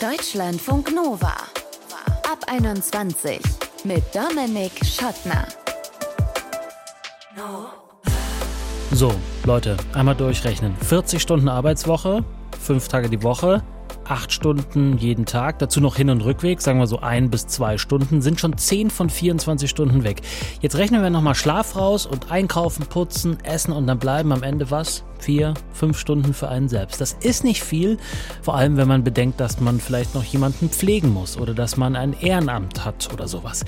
Deutschlandfunk Nova. Ab 21 mit Dominik Schottner. So, Leute, einmal durchrechnen. 40 Stunden Arbeitswoche, fünf Tage die Woche, acht Stunden jeden Tag, dazu noch Hin- und Rückweg, sagen wir so ein bis zwei Stunden, sind schon 10 von 24 Stunden weg. Jetzt rechnen wir nochmal Schlaf raus und einkaufen, putzen, essen und dann bleiben am Ende was? Vier, fünf Stunden für einen selbst. Das ist nicht viel, vor allem wenn man bedenkt, dass man vielleicht noch jemanden pflegen muss oder dass man ein Ehrenamt hat oder sowas.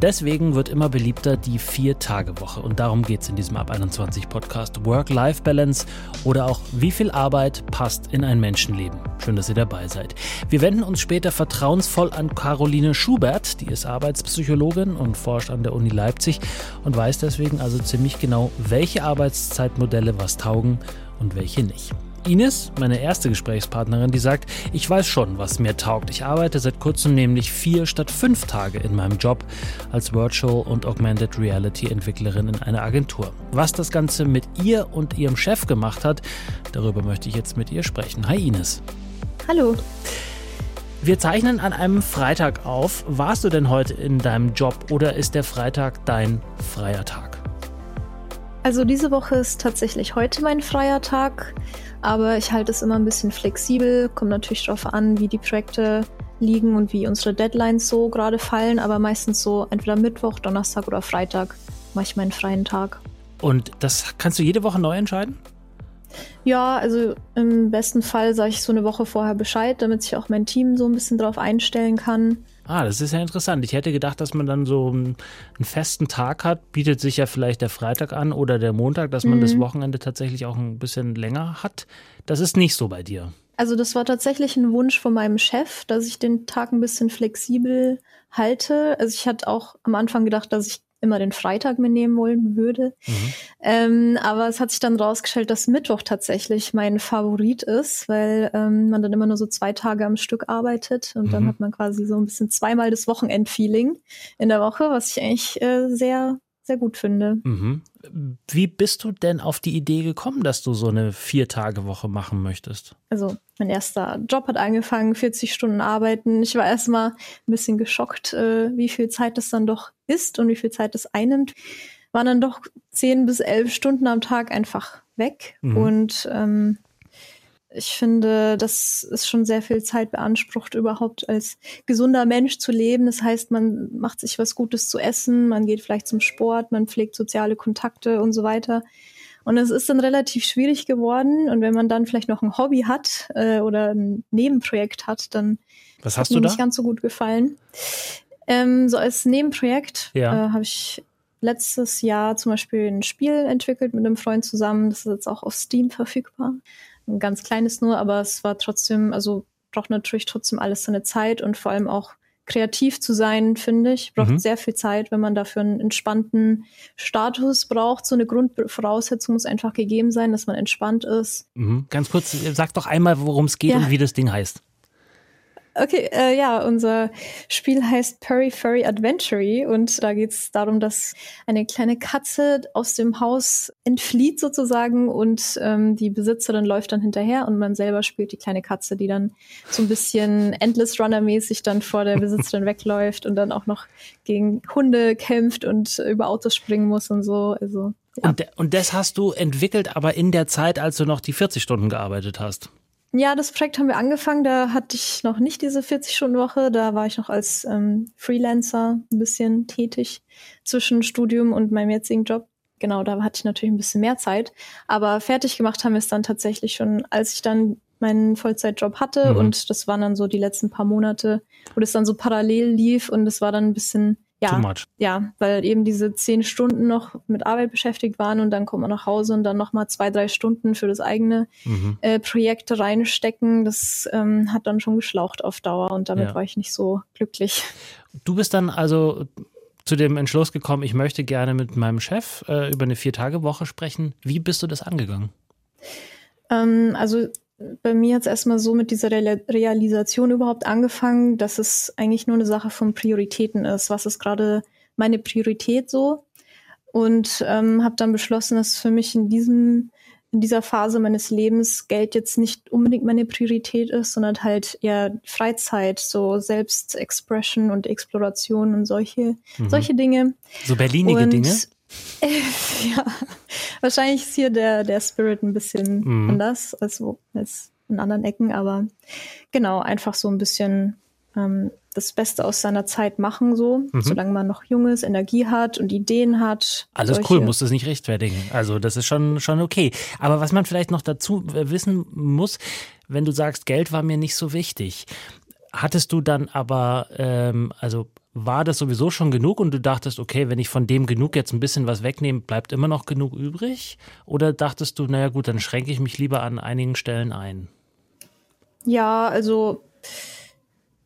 Deswegen wird immer beliebter die Vier-Tage-Woche. Und darum geht es in diesem Ab 21 Podcast. Work-Life-Balance oder auch wie viel Arbeit passt in ein Menschenleben. Schön, dass ihr dabei seid. Wir wenden uns später vertrauensvoll an Caroline Schubert. Die ist Arbeitspsychologin und forscht an der Uni Leipzig und weiß deswegen also ziemlich genau, welche Arbeitszeitmodelle was taugen und welche nicht. Ines, meine erste Gesprächspartnerin, die sagt, ich weiß schon, was mir taugt. Ich arbeite seit kurzem nämlich vier statt fünf Tage in meinem Job als Virtual und Augmented Reality Entwicklerin in einer Agentur. Was das Ganze mit ihr und ihrem Chef gemacht hat, darüber möchte ich jetzt mit ihr sprechen. Hi Ines. Hallo. Wir zeichnen an einem Freitag auf. Warst du denn heute in deinem Job oder ist der Freitag dein freier Tag? Also diese Woche ist tatsächlich heute mein freier Tag. Aber ich halte es immer ein bisschen flexibel, kommt natürlich darauf an, wie die Projekte liegen und wie unsere Deadlines so gerade fallen, aber meistens so entweder Mittwoch, Donnerstag oder Freitag mache ich meinen freien Tag. Und das kannst du jede Woche neu entscheiden? Ja, also im besten Fall sage ich so eine Woche vorher Bescheid, damit sich auch mein Team so ein bisschen darauf einstellen kann. Ah, das ist ja interessant. Ich hätte gedacht, dass man dann so einen, einen festen Tag hat. Bietet sich ja vielleicht der Freitag an oder der Montag, dass man mhm. das Wochenende tatsächlich auch ein bisschen länger hat. Das ist nicht so bei dir. Also das war tatsächlich ein Wunsch von meinem Chef, dass ich den Tag ein bisschen flexibel halte. Also ich hatte auch am Anfang gedacht, dass ich immer den Freitag mitnehmen wollen würde. Mhm. Ähm, aber es hat sich dann rausgestellt, dass Mittwoch tatsächlich mein Favorit ist, weil ähm, man dann immer nur so zwei Tage am Stück arbeitet und mhm. dann hat man quasi so ein bisschen zweimal das Wochenendfeeling in der Woche, was ich eigentlich äh, sehr sehr gut finde. Mhm. Wie bist du denn auf die Idee gekommen, dass du so eine Vier-Tage-Woche machen möchtest? Also, mein erster Job hat angefangen, 40 Stunden arbeiten. Ich war erstmal ein bisschen geschockt, äh, wie viel Zeit das dann doch ist und wie viel Zeit das einnimmt. Waren dann doch 10 bis 11 Stunden am Tag einfach weg. Mhm. Und ähm, ich finde, das ist schon sehr viel Zeit beansprucht, überhaupt als gesunder Mensch zu leben. Das heißt, man macht sich was Gutes zu essen, man geht vielleicht zum Sport, man pflegt soziale Kontakte und so weiter. Und es ist dann relativ schwierig geworden. Und wenn man dann vielleicht noch ein Hobby hat äh, oder ein Nebenprojekt hat, dann was hast hat mir nicht ganz so gut gefallen. Ähm, so als Nebenprojekt ja. äh, habe ich letztes Jahr zum Beispiel ein Spiel entwickelt mit einem Freund zusammen. Das ist jetzt auch auf Steam verfügbar ein ganz kleines nur, aber es war trotzdem, also braucht natürlich trotzdem alles seine Zeit und vor allem auch kreativ zu sein, finde ich, braucht mhm. sehr viel Zeit, wenn man dafür einen entspannten Status braucht. So eine Grundvoraussetzung muss einfach gegeben sein, dass man entspannt ist. Mhm. Ganz kurz, sag doch einmal, worum es geht ja. und wie das Ding heißt. Okay, äh, ja, unser Spiel heißt Perry Furry Adventure und da geht es darum, dass eine kleine Katze aus dem Haus entflieht sozusagen und ähm, die Besitzerin läuft dann hinterher und man selber spielt die kleine Katze, die dann so ein bisschen Endless Runner mäßig dann vor der Besitzerin wegläuft und dann auch noch gegen Hunde kämpft und über Autos springen muss und so. Also ja. und, und das hast du entwickelt, aber in der Zeit, als du noch die 40 Stunden gearbeitet hast. Ja, das Projekt haben wir angefangen. Da hatte ich noch nicht diese 40-Stunden-Woche. Da war ich noch als ähm, Freelancer ein bisschen tätig zwischen Studium und meinem jetzigen Job. Genau, da hatte ich natürlich ein bisschen mehr Zeit. Aber fertig gemacht haben wir es dann tatsächlich schon, als ich dann meinen Vollzeitjob hatte. Mhm. Und das waren dann so die letzten paar Monate, wo das dann so parallel lief. Und es war dann ein bisschen ja, ja, weil eben diese zehn Stunden noch mit Arbeit beschäftigt waren und dann kommt man nach Hause und dann nochmal zwei, drei Stunden für das eigene mhm. äh, Projekt reinstecken. Das ähm, hat dann schon geschlaucht auf Dauer und damit ja. war ich nicht so glücklich. Du bist dann also zu dem Entschluss gekommen, ich möchte gerne mit meinem Chef äh, über eine Vier-Tage-Woche sprechen. Wie bist du das angegangen? Ähm, also bei mir hat es erstmal so mit dieser Re Realisation überhaupt angefangen, dass es eigentlich nur eine Sache von Prioritäten ist. Was ist gerade meine Priorität so? Und ähm, habe dann beschlossen, dass für mich in diesem in dieser Phase meines Lebens Geld jetzt nicht unbedingt meine Priorität ist, sondern halt eher Freizeit, so Selbstexpression und Exploration und solche, mhm. solche Dinge. So berlinige und, Dinge? Äh, ja, wahrscheinlich ist hier der, der Spirit ein bisschen mhm. anders als, als in anderen Ecken, aber genau, einfach so ein bisschen ähm, das Beste aus seiner Zeit machen, so, mhm. solange man noch jung ist, Energie hat und Ideen hat. Alles solche. cool, muss das nicht rechtfertigen. Also das ist schon, schon okay. Aber was man vielleicht noch dazu wissen muss, wenn du sagst, Geld war mir nicht so wichtig, hattest du dann aber, ähm, also war das sowieso schon genug und du dachtest, okay, wenn ich von dem genug jetzt ein bisschen was wegnehme, bleibt immer noch genug übrig? Oder dachtest du, naja gut, dann schränke ich mich lieber an einigen Stellen ein? Ja, also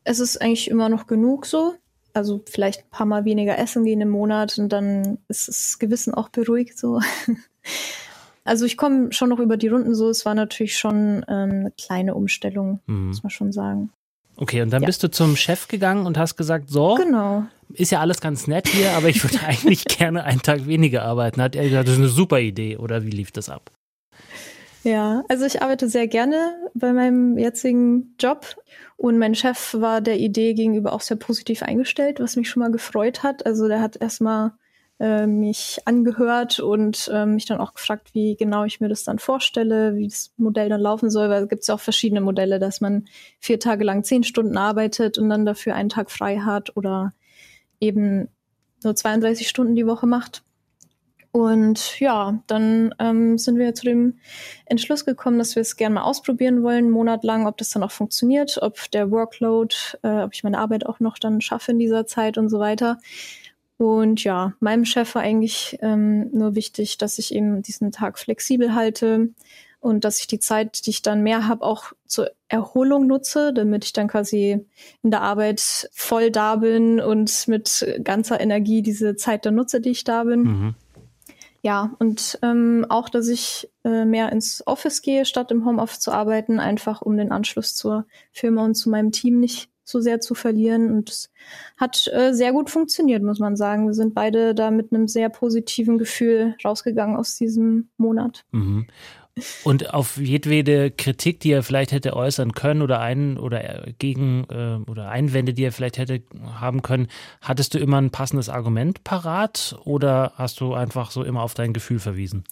es ist eigentlich immer noch genug so. Also vielleicht ein paar Mal weniger essen gehen im Monat und dann ist das Gewissen auch beruhigt so. Also ich komme schon noch über die Runden so. Es war natürlich schon ähm, eine kleine Umstellung, mhm. muss man schon sagen. Okay, und dann ja. bist du zum Chef gegangen und hast gesagt, so, genau. ist ja alles ganz nett hier, aber ich würde eigentlich gerne einen Tag weniger arbeiten. Hat er gesagt, das ist eine super Idee oder wie lief das ab? Ja, also ich arbeite sehr gerne bei meinem jetzigen Job und mein Chef war der Idee gegenüber auch sehr positiv eingestellt, was mich schon mal gefreut hat. Also der hat erstmal äh, mich angehört und äh, mich dann auch gefragt, wie genau ich mir das dann vorstelle, wie das Modell dann laufen soll, weil es gibt ja auch verschiedene Modelle, dass man vier Tage lang zehn Stunden arbeitet und dann dafür einen Tag frei hat oder eben nur 32 Stunden die Woche macht. Und ja, dann ähm, sind wir zu dem Entschluss gekommen, dass wir es gerne mal ausprobieren wollen, einen Monat lang, ob das dann auch funktioniert, ob der Workload, äh, ob ich meine Arbeit auch noch dann schaffe in dieser Zeit und so weiter. Und ja, meinem Chef war eigentlich ähm, nur wichtig, dass ich eben diesen Tag flexibel halte und dass ich die Zeit, die ich dann mehr habe, auch zur Erholung nutze, damit ich dann quasi in der Arbeit voll da bin und mit ganzer Energie diese Zeit dann nutze, die ich da bin. Mhm. Ja, und ähm, auch, dass ich äh, mehr ins Office gehe, statt im Homeoffice zu arbeiten, einfach um den Anschluss zur Firma und zu meinem Team nicht so sehr zu verlieren. Und es hat äh, sehr gut funktioniert, muss man sagen. Wir sind beide da mit einem sehr positiven Gefühl rausgegangen aus diesem Monat. Mhm. Und auf jedwede Kritik, die er vielleicht hätte äußern können oder ein oder gegen äh, oder Einwände, die er vielleicht hätte haben können, hattest du immer ein passendes Argument parat oder hast du einfach so immer auf dein Gefühl verwiesen?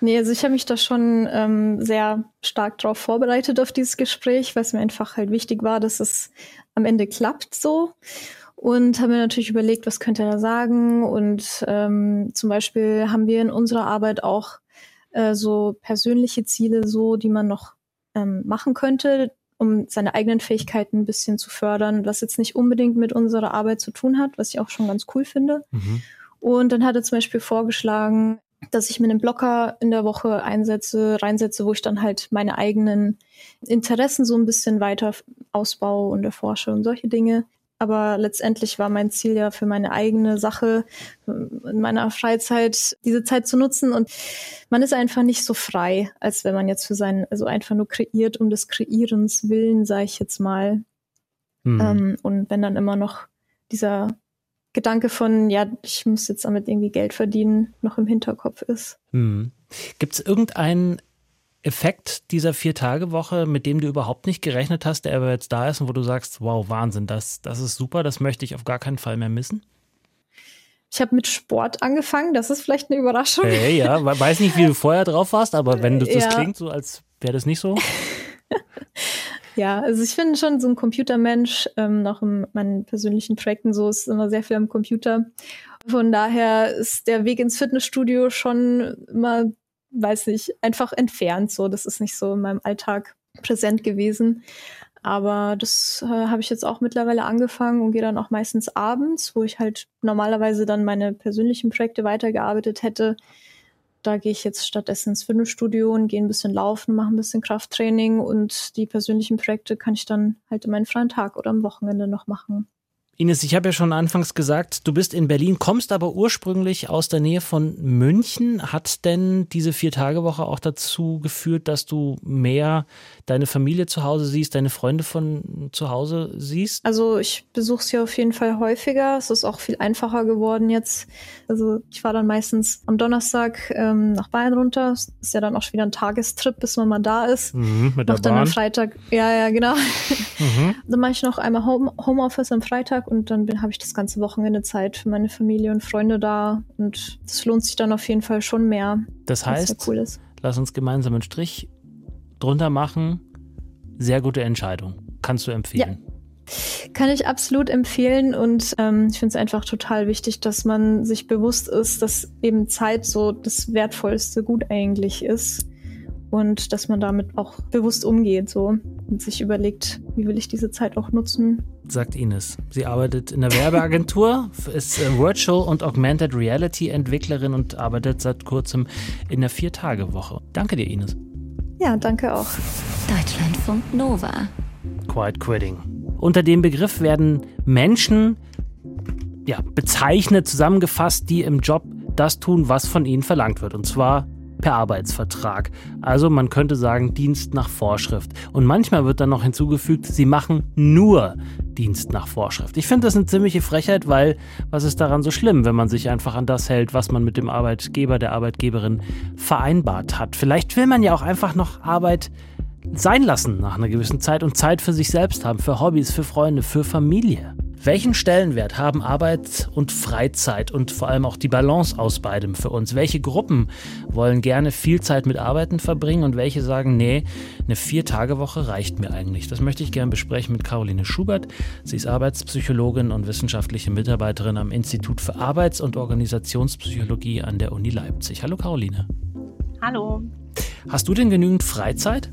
Nee, also ich habe mich da schon ähm, sehr stark darauf vorbereitet auf dieses Gespräch, weil es mir einfach halt wichtig war, dass es am Ende klappt so. Und habe mir natürlich überlegt, was könnte er da sagen. Und ähm, zum Beispiel haben wir in unserer Arbeit auch äh, so persönliche Ziele so, die man noch ähm, machen könnte, um seine eigenen Fähigkeiten ein bisschen zu fördern, was jetzt nicht unbedingt mit unserer Arbeit zu tun hat, was ich auch schon ganz cool finde. Mhm. Und dann hat er zum Beispiel vorgeschlagen, dass ich mir einen Blocker in der Woche einsetze, reinsetze, wo ich dann halt meine eigenen Interessen so ein bisschen weiter ausbaue und erforsche und solche Dinge. Aber letztendlich war mein Ziel ja für meine eigene Sache in meiner Freizeit diese Zeit zu nutzen. Und man ist einfach nicht so frei, als wenn man jetzt für seinen, also einfach nur kreiert um des Kreierens willen, sage ich jetzt mal. Mhm. Ähm, und wenn dann immer noch dieser Gedanke von, ja, ich muss jetzt damit irgendwie Geld verdienen, noch im Hinterkopf ist. Mhm. Gibt es irgendeinen Effekt dieser Vier-Tage-Woche, mit dem du überhaupt nicht gerechnet hast, der aber jetzt da ist und wo du sagst, wow, Wahnsinn, das, das ist super, das möchte ich auf gar keinen Fall mehr missen? Ich habe mit Sport angefangen, das ist vielleicht eine Überraschung. Hey, ja, weiß nicht, wie du vorher drauf warst, aber wenn das, das ja. klingt so, als wäre das nicht so. ja, also ich finde schon so ein Computermensch, ähm, noch in meinen persönlichen Projekten so, ist immer sehr viel am Computer. Von daher ist der Weg ins Fitnessstudio schon immer weiß nicht, einfach entfernt. So, das ist nicht so in meinem Alltag präsent gewesen. Aber das äh, habe ich jetzt auch mittlerweile angefangen und gehe dann auch meistens abends, wo ich halt normalerweise dann meine persönlichen Projekte weitergearbeitet hätte. Da gehe ich jetzt stattdessen ins Fitnessstudio und gehe ein bisschen laufen, mache ein bisschen Krafttraining und die persönlichen Projekte kann ich dann halt in meinen freien Tag oder am Wochenende noch machen. Ines, ich habe ja schon anfangs gesagt, du bist in Berlin, kommst aber ursprünglich aus der Nähe von München. Hat denn diese Vier-Tage-Woche auch dazu geführt, dass du mehr deine Familie zu Hause siehst, deine Freunde von zu Hause siehst? Also ich besuche sie auf jeden Fall häufiger. Es ist auch viel einfacher geworden jetzt. Also ich war dann meistens am Donnerstag ähm, nach Bayern runter. Das ist ja dann auch schon wieder ein Tagestrip, bis man mal da ist. Mhm, mit der Mach dann Bahn. am Freitag, ja, ja, genau. Mhm. Dann mache ich noch einmal Home Homeoffice am Freitag und dann habe ich das ganze Wochenende Zeit für meine Familie und Freunde da. Und das lohnt sich dann auf jeden Fall schon mehr. Das heißt, cool lass uns gemeinsam einen Strich drunter machen. Sehr gute Entscheidung. Kannst du empfehlen. Kann ich absolut empfehlen und ähm, ich finde es einfach total wichtig, dass man sich bewusst ist, dass eben Zeit so das wertvollste Gut eigentlich ist und dass man damit auch bewusst umgeht so und sich überlegt, wie will ich diese Zeit auch nutzen. Sagt Ines. Sie arbeitet in der Werbeagentur, ist äh, Virtual und Augmented Reality Entwicklerin und arbeitet seit kurzem in der Vier-Tage-Woche. Danke dir, Ines. Ja, danke auch. Deutschlandfunk Nova. Quiet Quitting. Unter dem Begriff werden Menschen ja, bezeichnet, zusammengefasst, die im Job das tun, was von ihnen verlangt wird. Und zwar per Arbeitsvertrag. Also man könnte sagen Dienst nach Vorschrift. Und manchmal wird dann noch hinzugefügt, sie machen nur Dienst nach Vorschrift. Ich finde das eine ziemliche Frechheit, weil was ist daran so schlimm, wenn man sich einfach an das hält, was man mit dem Arbeitgeber, der Arbeitgeberin vereinbart hat. Vielleicht will man ja auch einfach noch Arbeit sein lassen nach einer gewissen Zeit und Zeit für sich selbst haben, für Hobbys, für Freunde, für Familie. Welchen Stellenwert haben Arbeit und Freizeit und vor allem auch die Balance aus beidem für uns? Welche Gruppen wollen gerne viel Zeit mit Arbeiten verbringen und welche sagen, nee, eine Vier-Tage-Woche reicht mir eigentlich? Das möchte ich gerne besprechen mit Caroline Schubert. Sie ist Arbeitspsychologin und wissenschaftliche Mitarbeiterin am Institut für Arbeits- und Organisationspsychologie an der Uni Leipzig. Hallo Caroline. Hallo. Hast du denn genügend Freizeit?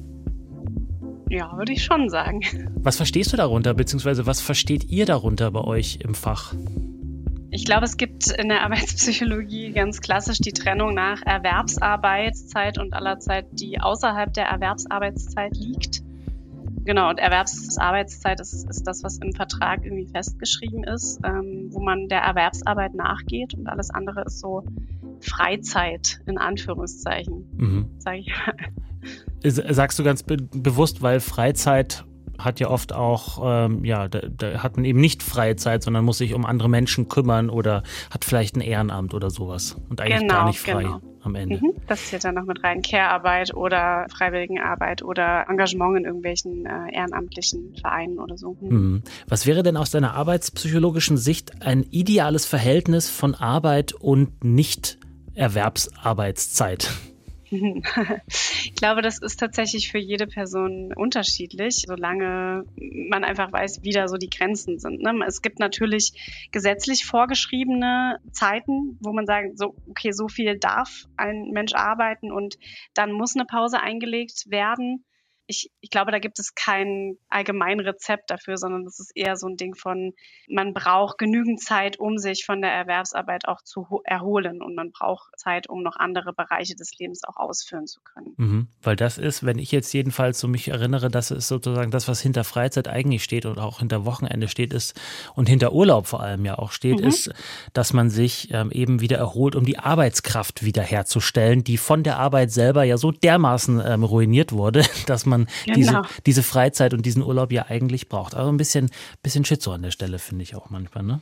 Ja, würde ich schon sagen. Was verstehst du darunter, beziehungsweise was versteht ihr darunter bei euch im Fach? Ich glaube, es gibt in der Arbeitspsychologie ganz klassisch die Trennung nach Erwerbsarbeitszeit und aller Zeit, die außerhalb der Erwerbsarbeitszeit liegt. Genau, und Erwerbsarbeitszeit ist, ist das, was im Vertrag irgendwie festgeschrieben ist, ähm, wo man der Erwerbsarbeit nachgeht und alles andere ist so Freizeit in Anführungszeichen, Mhm. sage ich mal. Sagst du ganz be bewusst, weil Freizeit hat ja oft auch, ähm, ja, da, da hat man eben nicht freie Zeit, sondern muss sich um andere Menschen kümmern oder hat vielleicht ein Ehrenamt oder sowas und eigentlich Genau, gar nicht frei genau. am Ende. Mhm, das zählt dann noch mit rein. Care-Arbeit oder Freiwilligenarbeit oder Engagement in irgendwelchen äh, ehrenamtlichen Vereinen oder so. Mhm. Mhm. Was wäre denn aus deiner arbeitspsychologischen Sicht ein ideales Verhältnis von Arbeit und Nicht-Erwerbsarbeitszeit? Ich glaube, das ist tatsächlich für jede Person unterschiedlich, solange man einfach weiß, wie da so die Grenzen sind. Ne? Es gibt natürlich gesetzlich vorgeschriebene Zeiten, wo man sagt, so, okay, so viel darf ein Mensch arbeiten und dann muss eine Pause eingelegt werden. Ich, ich glaube, da gibt es kein allgemein Rezept dafür, sondern das ist eher so ein Ding von, man braucht genügend Zeit, um sich von der Erwerbsarbeit auch zu ho- erholen und man braucht Zeit, um noch andere Bereiche des Lebens auch ausführen zu können. Mhm. Weil das ist, wenn ich jetzt jedenfalls so mich erinnere, das ist sozusagen das, was hinter Freizeit eigentlich steht und auch hinter Wochenende steht, ist und hinter Urlaub vor allem ja auch steht, Mhm. ist, dass man sich ähm, eben wieder erholt, um die Arbeitskraft wiederherzustellen, die von der Arbeit selber ja so dermaßen ähm, ruiniert wurde, dass man diese, Genau. diese Freizeit und diesen Urlaub ja eigentlich braucht. Also ein bisschen, bisschen Schizo an der Stelle, finde ich auch manchmal, ne?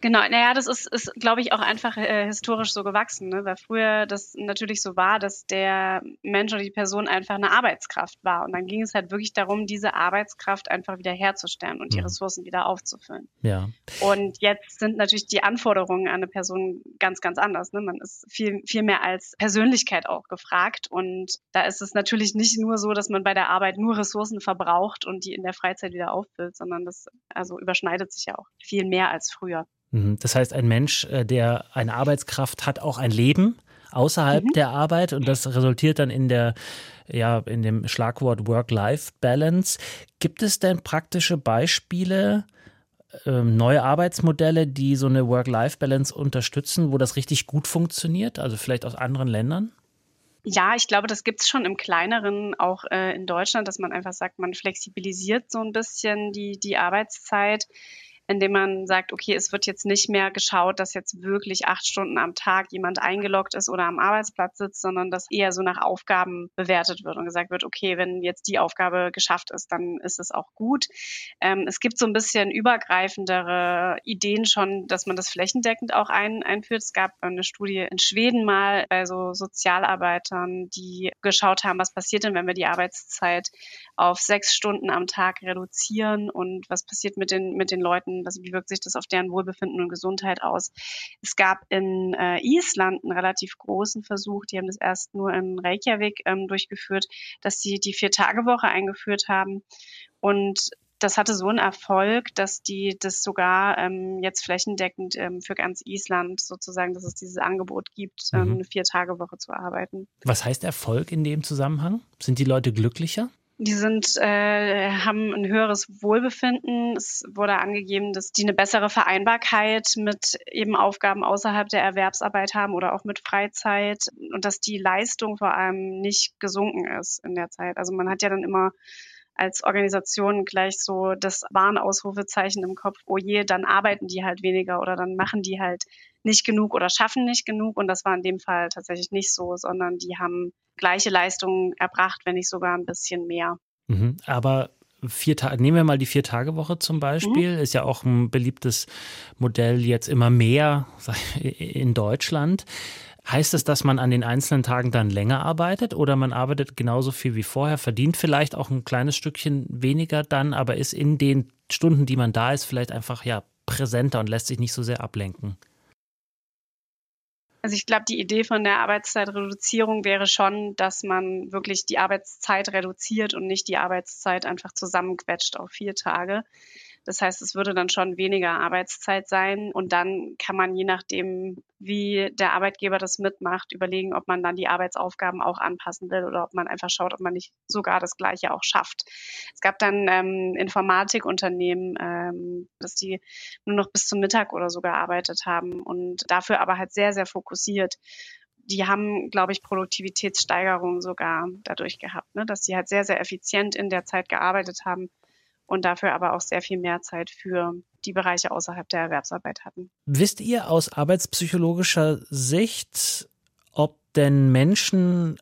Genau, naja, das ist, ist glaube ich, auch einfach äh, historisch so gewachsen, ne? weil früher das natürlich so war, dass der Mensch oder die Person einfach eine Arbeitskraft war. Und dann ging es halt wirklich darum, diese Arbeitskraft einfach wieder herzustellen und die Mhm. Ressourcen wieder aufzufüllen. Ja. Und jetzt sind natürlich die Anforderungen an eine Person ganz, ganz anders. Ne? Man ist viel, viel mehr als Persönlichkeit auch gefragt. Und da ist es natürlich nicht nur so, dass man bei der Arbeit nur Ressourcen verbraucht und die in der Freizeit wieder auffüllt, sondern das also überschneidet sich ja auch viel mehr als früher. Mhm. Das heißt, ein Mensch, äh, der eine Arbeitskraft hat, auch ein Leben außerhalb Mhm. der Arbeit und das resultiert dann in der ja in dem Schlagwort Work-Life-Balance. Gibt es denn praktische Beispiele, ähm, neue Arbeitsmodelle, die so eine Work-Life-Balance unterstützen, wo das richtig gut funktioniert? Also vielleicht aus anderen Ländern? Ja, ich glaube, das gibt's schon im Kleineren, auch äh, in Deutschland, dass man einfach sagt, man flexibilisiert so ein bisschen die, die Arbeitszeit. Indem man sagt, okay, es wird jetzt nicht mehr geschaut, dass jetzt wirklich acht Stunden am Tag jemand eingeloggt ist oder am Arbeitsplatz sitzt, sondern dass eher so nach Aufgaben bewertet wird und gesagt wird, okay, wenn jetzt die Aufgabe geschafft ist, dann ist es auch gut. Ähm, es gibt so ein bisschen übergreifendere Ideen schon, dass man das flächendeckend auch ein, einführt. Es gab eine Studie in Schweden mal bei so Sozialarbeitern, die geschaut haben, was passiert denn, wenn wir die Arbeitszeit auf sechs Stunden am Tag reduzieren und was passiert mit den, mit den Leuten, was, wie wirkt sich das auf deren Wohlbefinden und Gesundheit aus. Es gab in äh, Island einen relativ großen Versuch, die haben das erst nur in Reykjavik ähm, durchgeführt, dass sie die Vier-Tage-Woche eingeführt haben und das hatte so einen Erfolg, dass die das sogar ähm, jetzt flächendeckend ähm, für ganz Island sozusagen, dass es dieses Angebot gibt, ähm, mhm. eine Vier-Tage-Woche zu arbeiten. Was heißt Erfolg in dem Zusammenhang? Sind die Leute glücklicher? Die sind, äh, haben ein höheres Wohlbefinden. Es wurde angegeben, dass die eine bessere Vereinbarkeit mit eben Aufgaben außerhalb der Erwerbsarbeit haben oder auch mit Freizeit und dass die Leistung vor allem nicht gesunken ist in der Zeit. Also man hat ja dann immer als Organisation gleich so das Warnausrufezeichen im Kopf, oh je, dann arbeiten die halt weniger oder dann machen die halt nicht genug oder schaffen nicht genug. Und das war in dem Fall tatsächlich nicht so, sondern die haben gleiche Leistungen erbracht, wenn nicht sogar ein bisschen mehr. Mhm, aber vier Tage, nehmen wir mal die Vier-Tage-Woche zum Beispiel, mhm. ist ja auch ein beliebtes Modell jetzt immer mehr in Deutschland. Heißt es, dass man an den einzelnen Tagen dann länger arbeitet oder man arbeitet genauso viel wie vorher, verdient vielleicht auch ein kleines Stückchen weniger dann, aber ist in den Stunden, die man da ist, vielleicht einfach ja präsenter und lässt sich nicht so sehr ablenken? Also ich glaube, die Idee von der Arbeitszeitreduzierung wäre schon, dass man wirklich die Arbeitszeit reduziert und nicht die Arbeitszeit einfach zusammenquetscht auf vier Tage. Das heißt, es würde dann schon weniger Arbeitszeit sein und dann kann man je nachdem, wie der Arbeitgeber das mitmacht, überlegen, ob man dann die Arbeitsaufgaben auch anpassen will oder ob man einfach schaut, ob man nicht sogar das Gleiche auch schafft. Es gab dann ähm, Informatikunternehmen, ähm, dass die nur noch bis zum Mittag oder so gearbeitet haben und dafür aber halt sehr, sehr fokussiert die haben, glaube ich, Produktivitätssteigerungen sogar dadurch gehabt, ne? dass sie halt sehr, sehr effizient in der Zeit gearbeitet haben und dafür aber auch sehr viel mehr Zeit für die Bereiche außerhalb der Erwerbsarbeit hatten. Wisst ihr aus arbeitspsychologischer Sicht, ob denn Menschen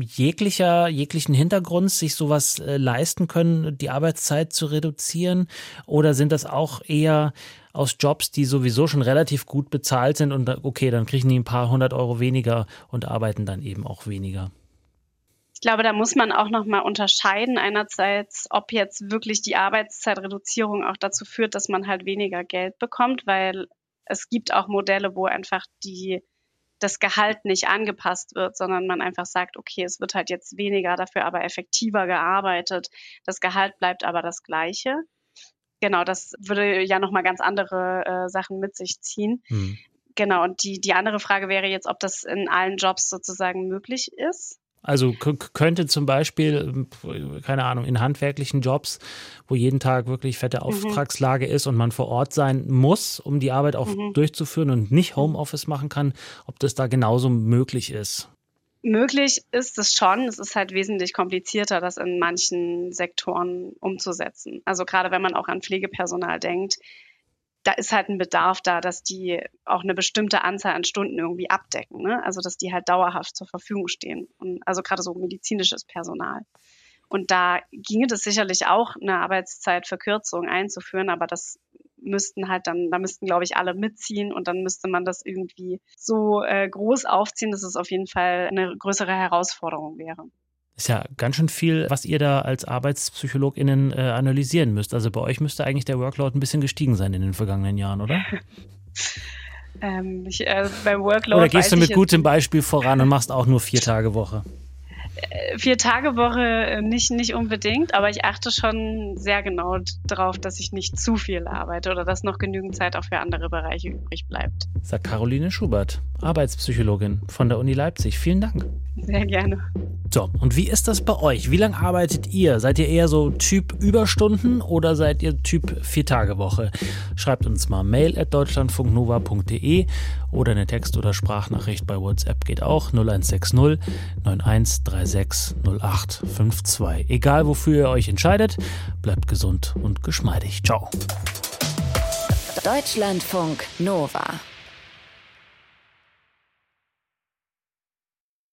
jeglicher, jeglichen Hintergrunds sich sowas äh, leisten können, die Arbeitszeit zu reduzieren? Oder sind das auch eher aus Jobs, die sowieso schon relativ gut bezahlt sind und okay, dann kriegen die ein paar hundert Euro weniger und arbeiten dann eben auch weniger? Ich glaube, da muss man auch nochmal unterscheiden. Einerseits, ob jetzt wirklich die Arbeitszeitreduzierung auch dazu führt, dass man halt weniger Geld bekommt, weil es gibt auch Modelle, wo einfach die, das Gehalt nicht angepasst wird, sondern man einfach sagt, okay, es wird halt jetzt weniger, dafür aber effektiver gearbeitet. Das Gehalt bleibt aber das gleiche. Genau, das würde ja nochmal ganz andere äh, Sachen mit sich ziehen. Mhm. Genau, und die, die andere Frage wäre jetzt, ob das in allen Jobs sozusagen möglich ist. Also könnte zum Beispiel, keine Ahnung, in handwerklichen Jobs, wo jeden Tag wirklich fette mhm. Auftragslage mhm. ist und man vor Ort sein muss, um die Arbeit auch mhm. durchzuführen und nicht Homeoffice machen kann, ob das da genauso möglich ist. Möglich ist es schon. Es ist halt wesentlich komplizierter, das in manchen Sektoren umzusetzen. Also gerade wenn man auch an Pflegepersonal denkt, da ist halt ein Bedarf da, dass die auch eine bestimmte Anzahl an Stunden irgendwie abdecken. Ne? Also dass die halt dauerhaft zur Verfügung stehen. Und also gerade so medizinisches Personal. Und da ginge das sicherlich auch, eine Arbeitszeitverkürzung einzuführen, aber das müssten halt dann, da müssten, glaube ich, alle mitziehen und dann müsste man das irgendwie so äh, groß aufziehen, dass es auf jeden Fall eine größere Herausforderung wäre. Ist ja ganz schön viel, was ihr da als ArbeitspsychologInnen äh, analysieren müsst. Also bei euch müsste eigentlich der Workload ein bisschen gestiegen sein in den vergangenen Jahren, oder? ähm, ich, äh, beim Workload. Oder gehst du mit gutem Beispiel voran und machst auch nur vier Tage Woche? Äh, vier Tage Woche äh, nicht, nicht unbedingt, aber ich achte schon sehr genau darauf, dass ich nicht zu viel arbeite oder dass noch genügend Zeit auch für andere Bereiche übrig bleibt. Sagt Caroline Schubert, Arbeitspsychologin von der Uni Leipzig. Vielen Dank. Sehr gerne. So, und wie ist das bei euch? Wie lange arbeitet ihr? Seid ihr eher so Typ Überstunden oder seid ihr Typ Vier-Tage-Woche? Schreibt uns mal mail at deutschlandfunknova.de oder eine Text- oder Sprachnachricht bei WhatsApp geht auch 0160 9136 0852. Egal wofür ihr euch entscheidet, bleibt gesund und geschmeidig. Ciao. Deutschlandfunk Nova